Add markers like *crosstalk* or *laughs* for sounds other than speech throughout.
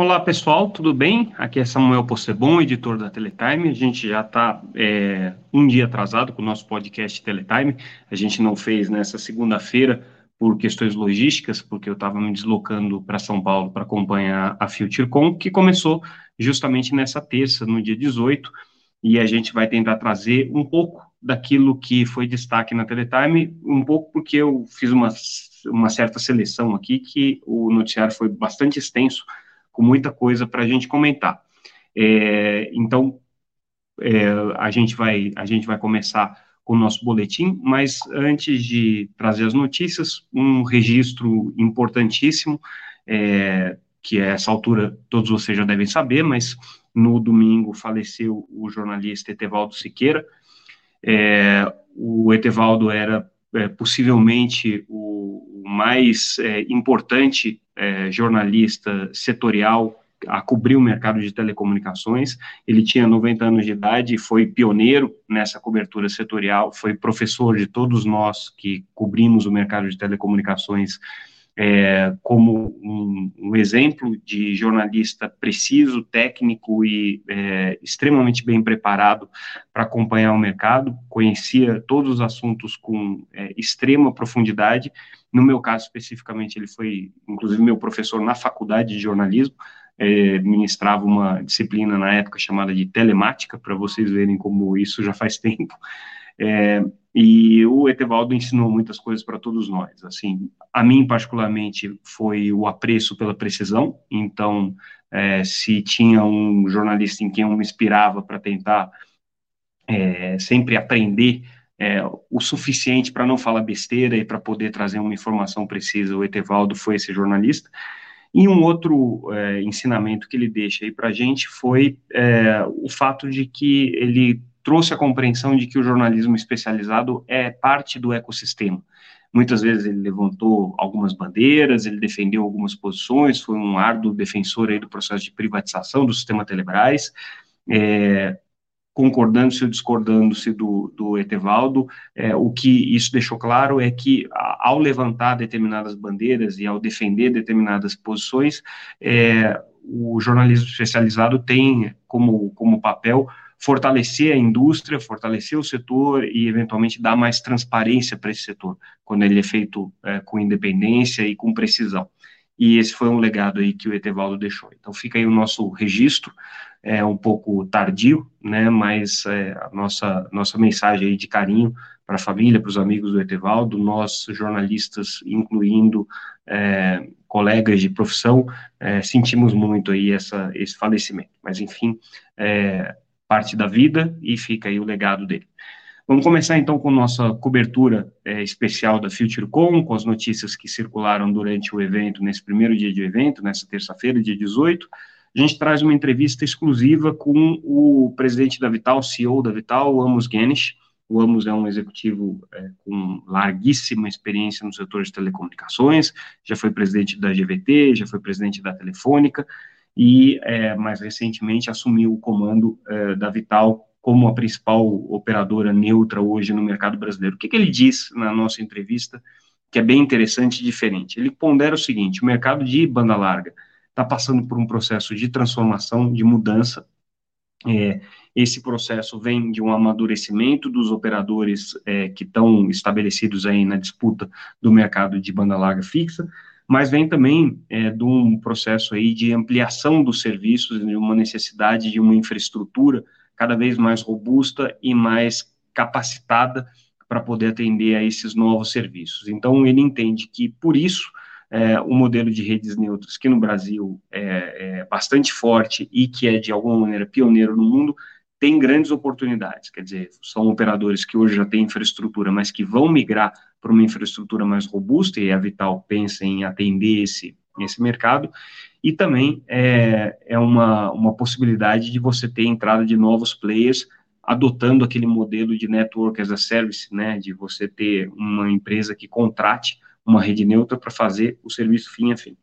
Olá pessoal, tudo bem? Aqui é Samuel Possebon, editor da Teletime. A gente já está é, um dia atrasado com o nosso podcast Teletime. A gente não fez nessa segunda-feira por questões logísticas, porque eu estava me deslocando para São Paulo para acompanhar a FutureCon, que começou justamente nessa terça, no dia 18, e a gente vai tentar trazer um pouco daquilo que foi destaque na Teletime, um pouco porque eu fiz uma, uma certa seleção aqui, que o noticiário foi bastante extenso, com muita coisa para a gente comentar. É, então, é, a, gente vai, a gente vai começar com o nosso boletim, mas antes de trazer as notícias, um registro importantíssimo, é, que a essa altura todos vocês já devem saber, mas no domingo faleceu o jornalista Etevaldo Siqueira. É, o Etevaldo era é, possivelmente o, mais é, importante é, jornalista setorial a cobrir o mercado de telecomunicações. Ele tinha 90 anos de idade, foi pioneiro nessa cobertura setorial, foi professor de todos nós que cobrimos o mercado de telecomunicações é, como um, um, exemplo de jornalista preciso, técnico e é, extremamente bem preparado para acompanhar o mercado, conhecia todos os assuntos com é, extrema profundidade. No meu caso, especificamente, ele foi, inclusive, meu professor na faculdade de jornalismo, é, ministrava uma disciplina na época chamada de telemática, para vocês verem como isso já faz *laughs* tempo. E o Etevaldo ensinou muitas coisas para todos nós. Assim, a mim particularmente foi o apreço pela precisão. Então, é, se tinha um jornalista em quem eu me inspirava para tentar é, sempre aprender é, o suficiente para não falar besteira e para poder trazer uma informação precisa, o Etevaldo foi esse jornalista. E um outro é, ensinamento que ele deixa aí para a gente foi é, o fato de que ele trouxe a compreensão de que o jornalismo especializado é parte do ecossistema. Muitas vezes ele levantou algumas bandeiras, ele defendeu algumas posições, foi um árduo defensor aí do processo de privatização do sistema Telebrás, é, concordando-se ou discordando-se do, do Etevaldo, é, o que isso deixou claro é que, ao levantar determinadas bandeiras e ao defender determinadas posições, é, o jornalismo especializado tem como, como papel fortalecer a indústria, fortalecer o setor e, eventualmente, dar mais transparência para esse setor, quando ele é feito é, com independência e com precisão. E esse foi um legado aí que o Etevaldo deixou. Então, fica aí o nosso registro, é um pouco tardio, né, mas é, a nossa, nossa mensagem aí de carinho para a família, para os amigos do Etevaldo, nós jornalistas, incluindo é, colegas de profissão, é, sentimos muito aí essa, esse falecimento. Mas, enfim, é, parte da vida e fica aí o legado dele. Vamos começar então com nossa cobertura é, especial da FutureCon, com as notícias que circularam durante o evento, nesse primeiro dia de evento, nessa terça-feira, dia 18. A gente traz uma entrevista exclusiva com o presidente da Vital, CEO da Vital, Amos Guinness. O Amos é um executivo é, com larguíssima experiência no setor de telecomunicações, já foi presidente da GVT, já foi presidente da Telefônica, e é, mais recentemente assumiu o comando é, da Vital como a principal operadora neutra hoje no mercado brasileiro. O que, que ele diz na nossa entrevista que é bem interessante e diferente? Ele pondera o seguinte: o mercado de banda larga está passando por um processo de transformação, de mudança. É, esse processo vem de um amadurecimento dos operadores é, que estão estabelecidos aí na disputa do mercado de banda larga fixa, mas vem também é, de um processo aí de ampliação dos serviços, de uma necessidade de uma infraestrutura cada vez mais robusta e mais capacitada para poder atender a esses novos serviços. Então, ele entende que, por isso, é, o modelo de redes neutras, que no Brasil é, é bastante forte e que é, de alguma maneira, pioneiro no mundo, tem grandes oportunidades, quer dizer, são operadores que hoje já têm infraestrutura, mas que vão migrar para uma infraestrutura mais robusta, e a Vital pensa em atender esse, esse mercado, e também é, é uma, uma possibilidade de você ter entrada de novos players adotando aquele modelo de network as a service, né, de você ter uma empresa que contrate uma rede neutra para fazer o serviço fim a fim.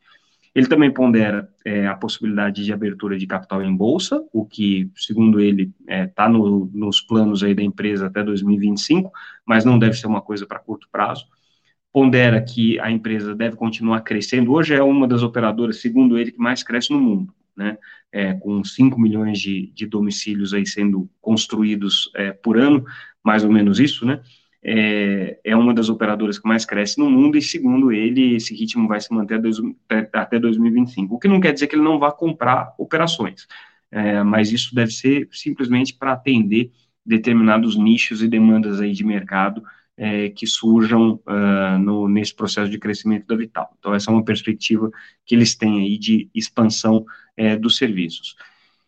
Ele também pondera é, a possibilidade de abertura de capital em bolsa, o que, segundo ele, está é, tá no, nos planos aí da empresa até 2025, mas não deve ser uma coisa para curto prazo. Pondera que a empresa deve continuar crescendo. Hoje é uma das operadoras, segundo ele, que mais cresce no mundo. né, é, com 5 milhões de, de, domicílios aí sendo construídos é, por ano, mais ou menos isso, né, é, é, uma das operadoras que mais cresce no mundo, e segundo ele, esse ritmo vai se manter até 2025, o que não quer dizer que ele não vá comprar operações, é, mas isso deve ser simplesmente para atender determinados nichos e demandas aí de mercado é, que surjam uh, no, nesse processo de crescimento da Vital. Então, essa é uma perspectiva que eles têm aí de expansão é, dos serviços.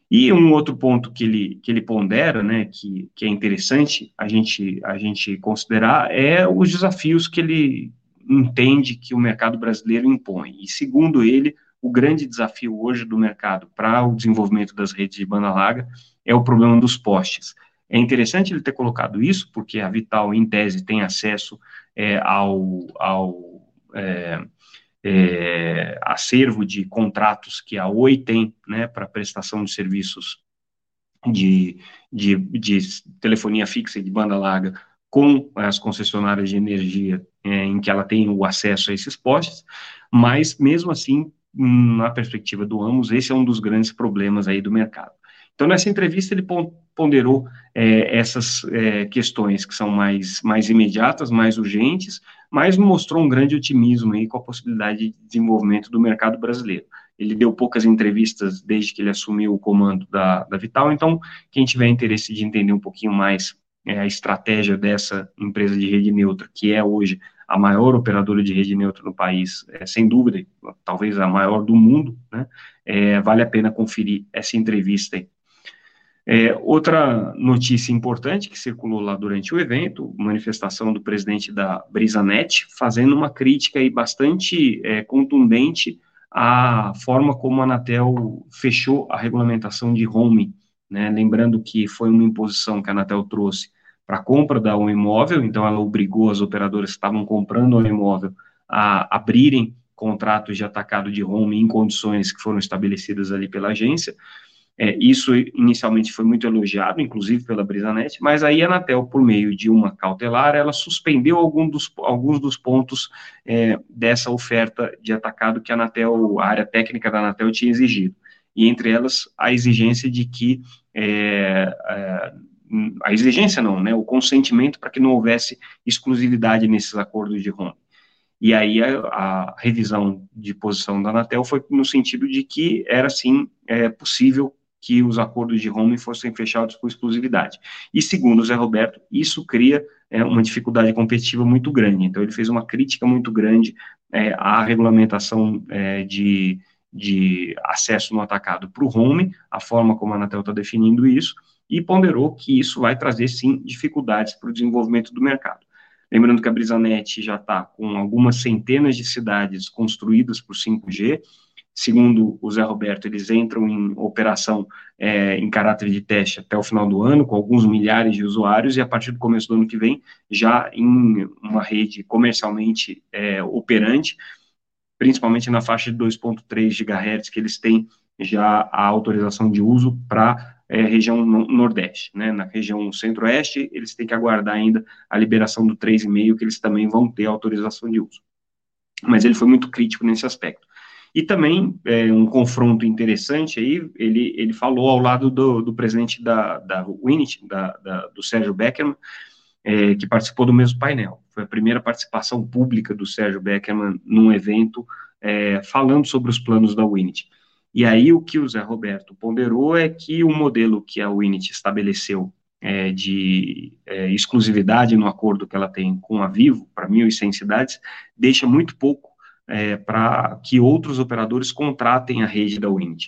E um outro ponto que ele, que ele pondera, né, que, que é interessante a gente, a gente considerar, é os desafios que ele entende que o mercado brasileiro impõe. E, segundo ele, o grande desafio hoje do mercado para o desenvolvimento das redes de banda larga é o problema dos postes. É interessante ele ter colocado isso, porque a Vital, em tese, tem acesso é, ao, ao é, é, acervo de contratos que a Oi tem né, para prestação de serviços de, de, de, telefonia fixa e de banda larga com as concessionárias de energia é, em que ela tem o acesso a esses postes, mas mesmo assim, na perspectiva do Amos, esse é um dos grandes problemas aí do mercado. Então, nessa entrevista, ele ponderou é, essas é, questões que são mais, mais imediatas, mais urgentes, mas mostrou um grande otimismo aí com a possibilidade de desenvolvimento do mercado brasileiro. Ele deu poucas entrevistas desde que ele assumiu o comando da, da Vital, então, quem tiver interesse de entender um pouquinho mais é, a estratégia dessa empresa de rede neutra, que é hoje a maior operadora de rede neutra no país, é, sem dúvida, talvez a maior do mundo, né, é, vale a pena conferir essa entrevista aí. É, outra notícia importante que circulou lá durante o evento, manifestação do presidente da BrisaNet, fazendo uma crítica aí bastante é, contundente à forma como a Anatel fechou a regulamentação de home, né, lembrando que foi uma imposição que a Anatel trouxe para a compra da um imóvel, então ela obrigou as operadoras que estavam comprando o imóvel a abrirem contratos de atacado de home em condições que foram estabelecidas ali pela agência, é, isso inicialmente foi muito elogiado, inclusive pela Brisanet, mas aí a Anatel, por meio de uma cautelar, ela suspendeu algum dos, alguns dos pontos é, dessa oferta de atacado que a Anatel, a área técnica da Anatel tinha exigido. E entre elas, a exigência de que é, é a exigência não, né, o consentimento para que não houvesse exclusividade nesses acordos de home. E aí a, a, revisão de posição da Anatel foi no sentido de que era sim é, possível que os acordos de home fossem fechados por exclusividade. E segundo o Zé Roberto, isso cria é, uma dificuldade competitiva muito grande. Então ele fez uma crítica muito grande é, à regulamentação é, de, de acesso no atacado para o home, a forma como a Anatel está definindo isso, e ponderou que isso vai trazer sim dificuldades para o desenvolvimento do mercado. Lembrando que a Brisanet já está com algumas centenas de cidades construídas por 5G, Segundo o Zé Roberto, eles entram em operação é, em caráter de teste até o final do ano, com alguns milhares de usuários, e a partir do começo do ano que vem, já em uma rede comercialmente é, operante, principalmente na faixa de 2,3 GHz, que eles têm já a autorização de uso para é, região nordeste, né, na região centro-oeste, eles têm que aguardar ainda a liberação do 3,5, que eles também vão ter autorização de uso. Mas ele foi muito crítico nesse aspecto. E também é, um confronto interessante aí, ele, ele falou ao lado do, do presidente da, da Winit, da, da, do Sérgio Beckerman, é, que participou do mesmo painel. Foi a primeira participação pública do Sérgio Beckerman num evento é, falando sobre os planos da Winit. E aí o que o Zé Roberto ponderou é que o modelo que a Winit estabeleceu é, de é, exclusividade no acordo que ela tem com a Vivo para 1.100 cidades deixa muito pouco é, para que outros operadores contratem a rede da Wind.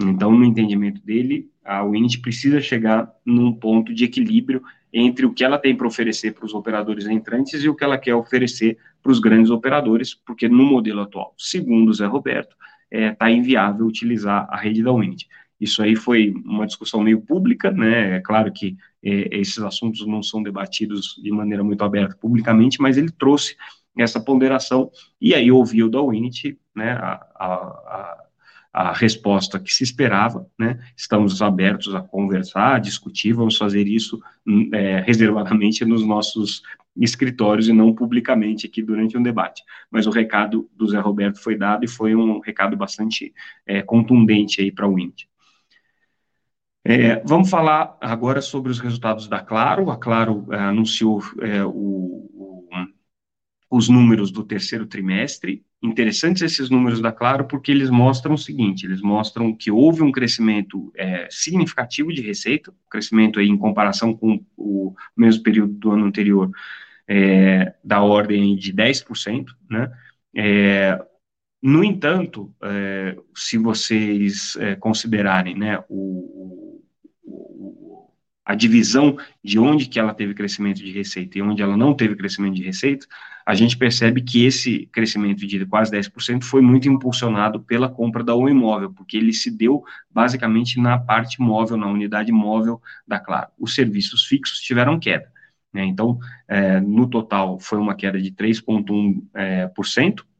Então, no entendimento dele, a Wind precisa chegar num ponto de equilíbrio entre o que ela tem para oferecer para os operadores entrantes e o que ela quer oferecer para os grandes operadores, porque no modelo atual, segundo o Zé Roberto, está é, tá inviável utilizar a rede da Wind. Isso aí foi uma discussão meio pública, né? É claro que é, esses assuntos não são debatidos de maneira muito aberta publicamente, mas ele trouxe essa ponderação, e aí ouviu da Winit, né, a, a, a, resposta que se esperava, né, estamos abertos a conversar, a discutir, vamos fazer isso hum, é, reservadamente nos nossos escritórios e não publicamente aqui durante um debate. Mas o recado do Zé Roberto foi dado e foi um recado bastante é, contundente aí para o índice. É, vamos falar agora sobre os resultados da Claro. A Claro é, anunciou é, o, os números do terceiro trimestre. Interessantes esses números da Claro porque eles mostram o seguinte: eles mostram que houve um crescimento é, significativo de receita, crescimento aí em comparação com o mesmo período do ano anterior, é, da ordem de 10%, né? É, no entanto, é, se vocês é, considerarem né, o, a divisão de onde que ela teve crescimento de receita e onde ela não teve crescimento de receita, a gente percebe que esse crescimento de quase 10% foi muito impulsionado pela compra da O Imóvel, porque ele se deu basicamente na parte móvel, na unidade móvel da Claro. Os serviços fixos tiveram queda. Né? Então, é, no total, foi uma queda de 3,1%, é,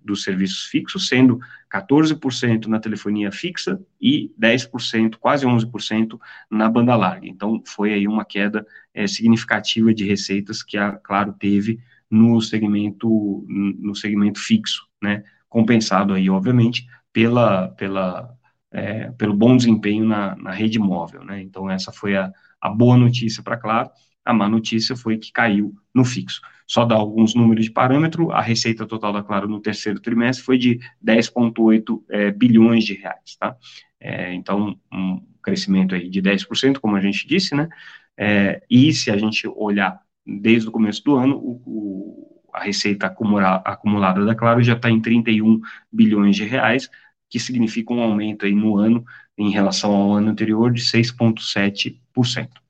dos serviços fixos, sendo 14% na telefonia fixa e 10%, quase 11% na banda larga. Então, foi aí uma queda é, significativa de receitas que a Claro teve no segmento, no segmento fixo, né, compensado aí, obviamente, pela, pela, é, pelo bom desempenho na, na rede móvel, né, então essa foi a, a boa notícia para Claro, a má notícia foi que caiu no fixo. Só dar alguns números de parâmetro, a receita total da Claro no terceiro trimestre foi de 10,8 é, bilhões de reais, tá? É, então, um crescimento aí de 10%, como a gente disse, né? É, e se a gente olhar desde o começo do ano, o, o, a receita acumula, acumulada da Claro já está em 31 bilhões de reais, que significa um aumento aí no ano, em relação ao ano anterior, de 6,7%.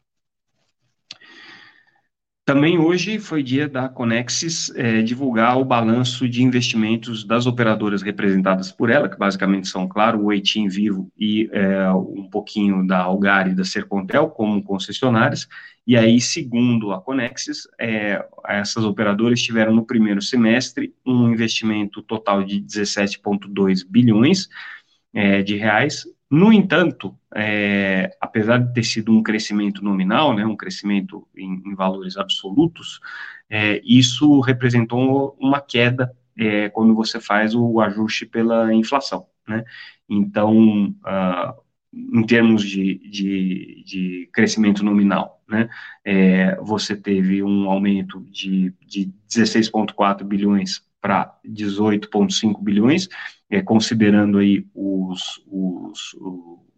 Também hoje foi dia da Conexis é, divulgar o balanço de investimentos das operadoras representadas por ela, que basicamente são, claro, o Eitim Vivo e é, um pouquinho da Algar e da Sercontel como concessionárias. E aí, segundo a Conexis, é, essas operadoras tiveram no primeiro semestre um investimento total de 17,2 bilhões é, de reais, no entanto, é, apesar de ter sido um crescimento nominal, né, um crescimento em, em valores absolutos, é, isso representou uma queda é, quando você faz o ajuste pela inflação. Né? Então, uh, em termos de, de, de, crescimento nominal, né, é, você teve um aumento de, de 16,4 bilhões para 18,5 bilhões, é, considerando aí os, os,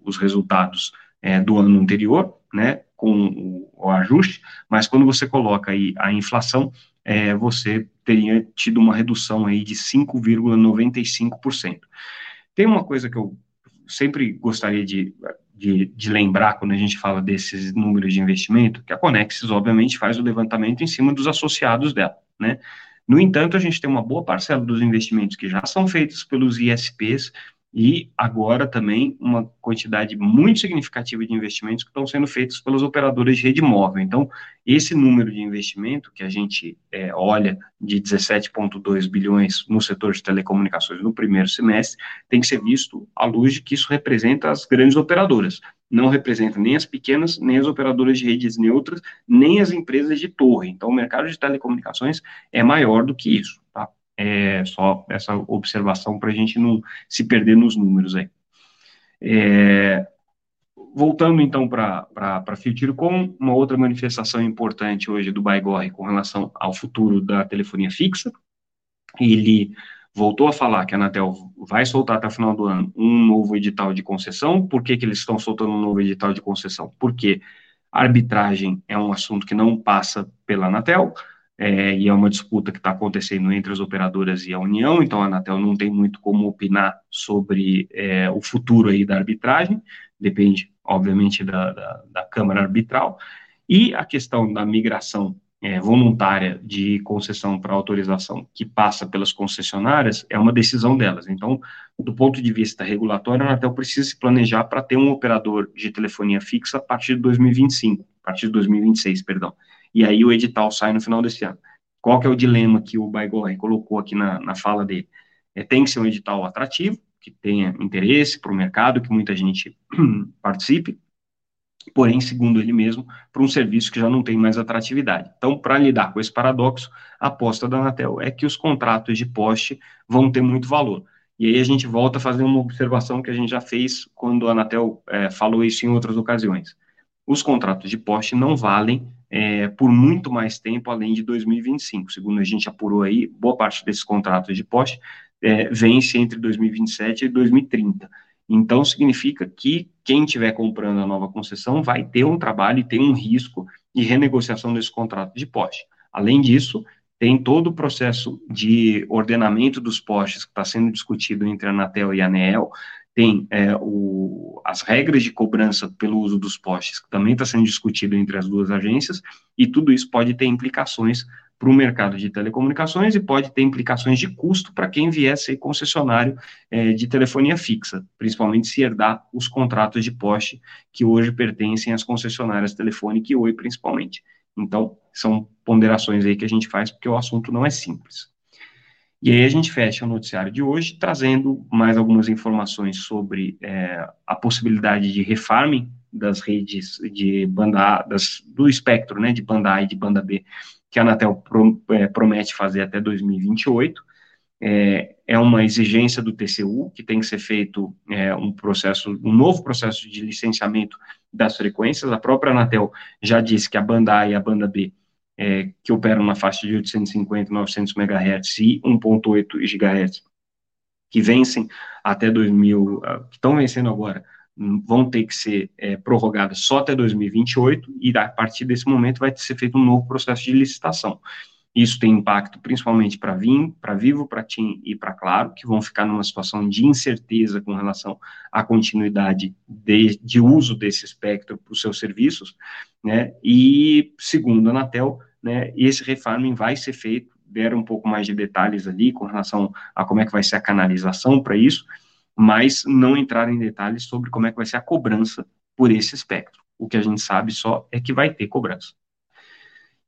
os resultados é, do ano anterior, né, com o, o, ajuste, mas quando você coloca aí a inflação, é, você teria tido uma redução aí de 5,95%. Tem uma coisa que eu sempre gostaria de, de, de, lembrar quando a gente fala desses números de investimento, que a Conexis, obviamente, faz o levantamento em cima dos associados dela, né? No entanto, a gente tem uma boa parcela dos investimentos que já são feitos pelos ISPs e agora também uma quantidade muito significativa de investimentos que estão sendo feitos pelos operadores de rede móvel. Então, esse número de investimento que a gente é, olha de 17,2 bilhões no setor de telecomunicações no primeiro semestre tem que ser visto à luz de que isso representa as grandes operadoras. Não representa nem as pequenas, nem as operadoras de redes neutras, nem as empresas de torre. Então, o mercado de telecomunicações é maior do que isso. Tá? É só essa observação para a gente não se perder nos números aí. É, voltando então para a Futurecom, uma outra manifestação importante hoje do Baigorre com relação ao futuro da telefonia fixa, ele voltou a falar que a Anatel vai soltar até o final do ano um novo edital de concessão. Por que, que eles estão soltando um novo edital de concessão? Porque arbitragem é um assunto que não passa pela Anatel, é, e é uma disputa que está acontecendo entre as operadoras e a União, então a Anatel não tem muito como opinar sobre é, o futuro aí da arbitragem, depende, obviamente, da, da, da Câmara Arbitral, e a questão da migração é, voluntária de concessão para autorização que passa pelas concessionárias é uma decisão delas. Então, do ponto de vista regulatório, a Anatel precisa se planejar para ter um operador de telefonia fixa a partir de 2025, a partir de 2026, perdão e aí o edital sai no final desse ano. Qual que é o dilema que o Baigorre colocou aqui na, na fala dele? É, tem que ser um edital atrativo, que tenha interesse para o mercado, que muita gente *clears throat* participe, porém, segundo ele mesmo, para um serviço que já não tem mais atratividade. Então, para lidar com esse paradoxo, a aposta da Anatel é que os contratos de poste vão ter muito valor. E aí a gente volta a fazer uma observação que a gente já fez quando a Anatel é, falou isso em outras ocasiões. Os contratos de poste não valem é, por muito mais tempo além de 2025. Segundo a gente apurou aí, boa parte desses contratos de poste é, vence entre 2027 e 2030. Então, significa que quem estiver comprando a nova concessão vai ter um trabalho e tem um risco de renegociação desse contrato de poste. Além disso, tem todo o processo de ordenamento dos postes que está sendo discutido entre a Anatel e a ANEEL, tem é, o, as regras de cobrança pelo uso dos postes, que também está sendo discutido entre as duas agências, e tudo isso pode ter implicações para o mercado de telecomunicações e pode ter implicações de custo para quem vier ser concessionário é, de telefonia fixa, principalmente se herdar os contratos de poste que hoje pertencem às concessionárias telefônicas e Oi, principalmente. Então, são ponderações aí que a gente faz porque o assunto não é simples. E aí a gente fecha o noticiário de hoje trazendo mais algumas informações sobre é, a possibilidade de refarming das redes de banda A, das, do espectro, né, de banda A e de banda B, que a Anatel pro, é, promete fazer até 2028. É, é, uma exigência do TCU, que tem que ser feito é, um processo, um novo processo de licenciamento das frequências. A própria Anatel já disse que a banda A e a banda B, é, que operam na faixa de 850 900 MHz e 1.8 GHz, que vencem até 2000, ah, que estão vencendo agora, vão ter que ser é, prorrogadas só até 2028 e a partir desse momento vai ser feito um novo processo de licitação. Isso tem impacto principalmente para Vim, para Vivo, para TIM e para Claro, que vão ficar numa situação de incerteza com relação à continuidade de, de uso desse espectro para os seus serviços, né? E segundo a Anatel, né, esse refarming vai ser feito, deram um pouco mais de detalhes ali com relação a como é que vai ser a canalização para isso, mas não entrar em detalhes sobre como é que vai ser a cobrança por esse espectro. O que a gente sabe só é que vai ter cobrança.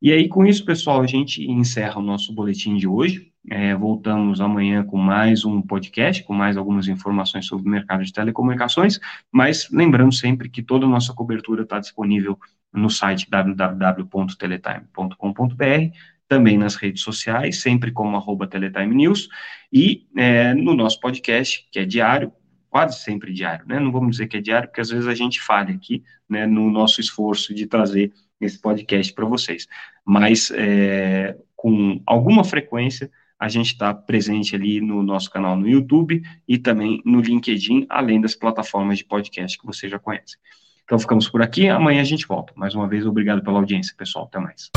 E aí, com isso, pessoal, a gente encerra o nosso boletim de hoje. É, voltamos amanhã com mais um podcast, com mais algumas informações sobre o mercado de telecomunicações, mas lembrando sempre que toda a nossa cobertura está disponível no site www.teletime.com.br, também nas redes sociais, sempre como arroba Teletime News, e é, no nosso podcast, que é diário, quase sempre diário, né? Não vamos dizer que é diário, porque às vezes a gente falha aqui, né, no nosso esforço de trazer esse podcast para vocês. Mas é, com alguma frequência a gente está presente ali no nosso canal no YouTube e também no LinkedIn, além das plataformas de podcast que você já conhece. Então ficamos por aqui, amanhã a gente volta. Mais uma vez, obrigado pela audiência, pessoal. Até mais.